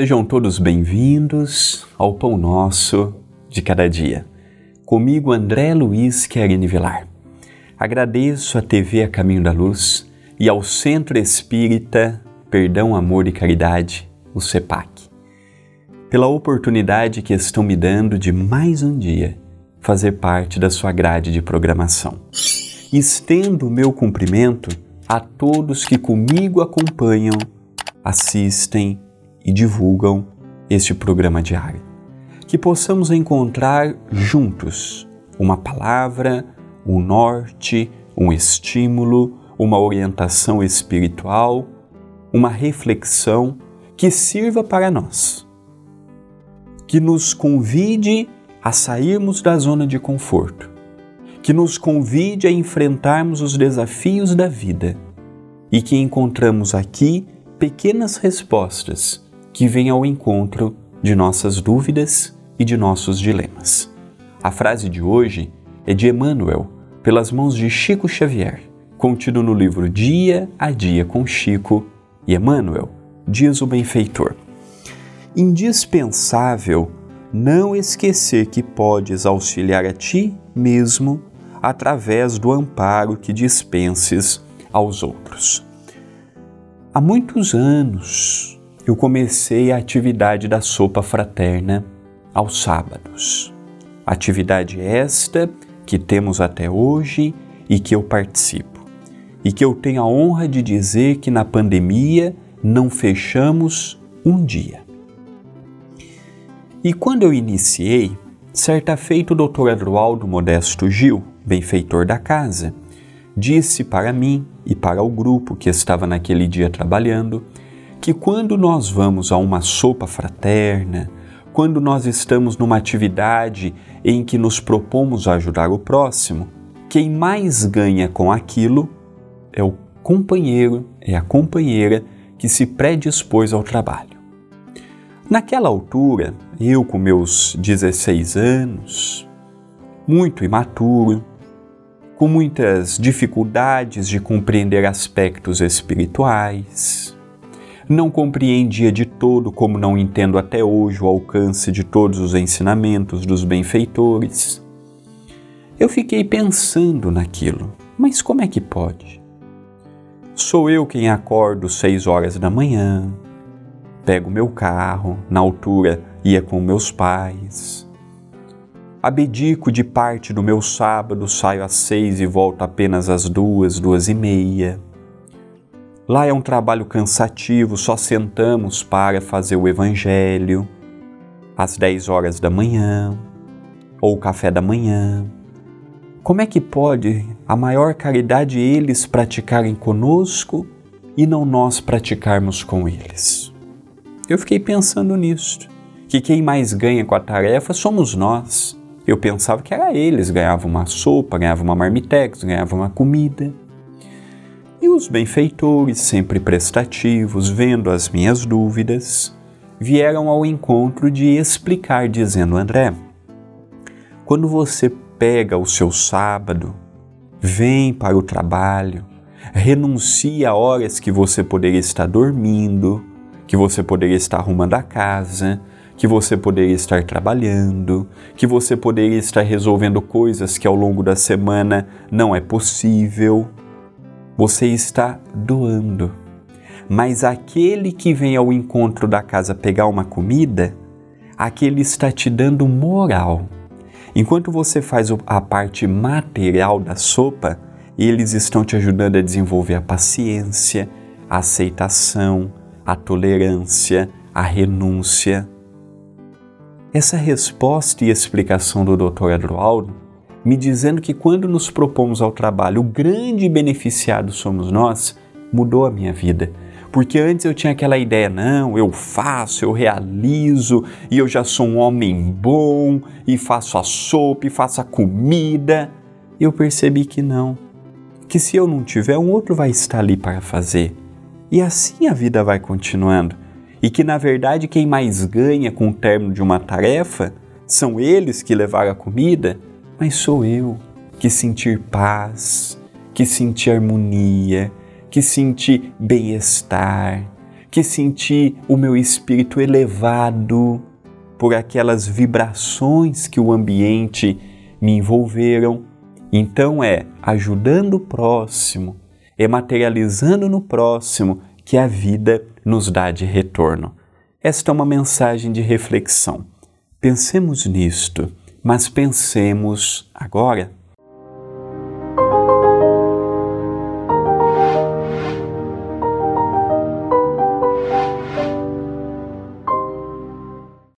Sejam todos bem-vindos ao Pão Nosso de Cada Dia. Comigo, André Luiz Querini Vilar. Agradeço à TV A Caminho da Luz e ao Centro Espírita Perdão, Amor e Caridade, o CEPAC, pela oportunidade que estão me dando de mais um dia fazer parte da sua grade de programação. Estendo o meu cumprimento a todos que comigo acompanham, assistem e divulgam este programa diário. Que possamos encontrar juntos uma palavra, um norte, um estímulo, uma orientação espiritual, uma reflexão que sirva para nós, que nos convide a sairmos da zona de conforto, que nos convide a enfrentarmos os desafios da vida. E que encontramos aqui pequenas respostas que vêm ao encontro de nossas dúvidas e de nossos dilemas. A frase de hoje é de Emmanuel, pelas mãos de Chico Xavier, contido no livro Dia a Dia com Chico e Emmanuel, diz o benfeitor. Indispensável não esquecer que podes auxiliar a ti mesmo através do amparo que dispenses aos outros. Há muitos anos eu comecei a atividade da sopa fraterna aos sábados. Atividade esta que temos até hoje e que eu participo. E que eu tenho a honra de dizer que na pandemia não fechamos um dia. E quando eu iniciei, certa feita o Dr. Adroaldo Modesto Gil, benfeitor da casa, disse para mim e para o grupo que estava naquele dia trabalhando que quando nós vamos a uma sopa fraterna, quando nós estamos numa atividade em que nos propomos ajudar o próximo, quem mais ganha com aquilo é o companheiro, é a companheira que se predispôs ao trabalho. Naquela altura, eu com meus 16 anos, muito imaturo, com muitas dificuldades de compreender aspectos espirituais, não compreendia de todo, como não entendo até hoje, o alcance de todos os ensinamentos dos benfeitores. Eu fiquei pensando naquilo, mas como é que pode? Sou eu quem acordo seis horas da manhã, pego meu carro, na altura ia com meus pais, abdico de parte do meu sábado, saio às seis e volto apenas às duas, duas e meia Lá é um trabalho cansativo, só sentamos para fazer o Evangelho às 10 horas da manhã ou o café da manhã. Como é que pode a maior caridade eles praticarem conosco e não nós praticarmos com eles? Eu fiquei pensando nisso, que quem mais ganha com a tarefa somos nós. Eu pensava que era eles, ganhavam uma sopa, ganhavam uma marmitex, ganhavam uma comida. E os benfeitores, sempre prestativos, vendo as minhas dúvidas, vieram ao encontro de explicar, dizendo: André, quando você pega o seu sábado, vem para o trabalho, renuncia a horas que você poderia estar dormindo, que você poderia estar arrumando a casa, que você poderia estar trabalhando, que você poderia estar resolvendo coisas que ao longo da semana não é possível você está doando. Mas aquele que vem ao encontro da casa pegar uma comida, aquele está te dando moral. Enquanto você faz a parte material da sopa, eles estão te ajudando a desenvolver a paciência, a aceitação, a tolerância, a renúncia. Essa resposta e explicação do Dr. Adroaldo me dizendo que quando nos propomos ao trabalho, o grande beneficiado somos nós, mudou a minha vida. Porque antes eu tinha aquela ideia, não, eu faço, eu realizo, e eu já sou um homem bom, e faço a sopa, e faço a comida. Eu percebi que não, que se eu não tiver, um outro vai estar ali para fazer. E assim a vida vai continuando. E que na verdade quem mais ganha com o término de uma tarefa são eles que levaram a comida mas sou eu que sentir paz, que sentir harmonia, que sentir bem-estar, que senti o meu espírito elevado por aquelas vibrações que o ambiente me envolveram. Então é ajudando o próximo, é materializando no próximo que a vida nos dá de retorno. Esta é uma mensagem de reflexão. Pensemos nisto, mas pensemos agora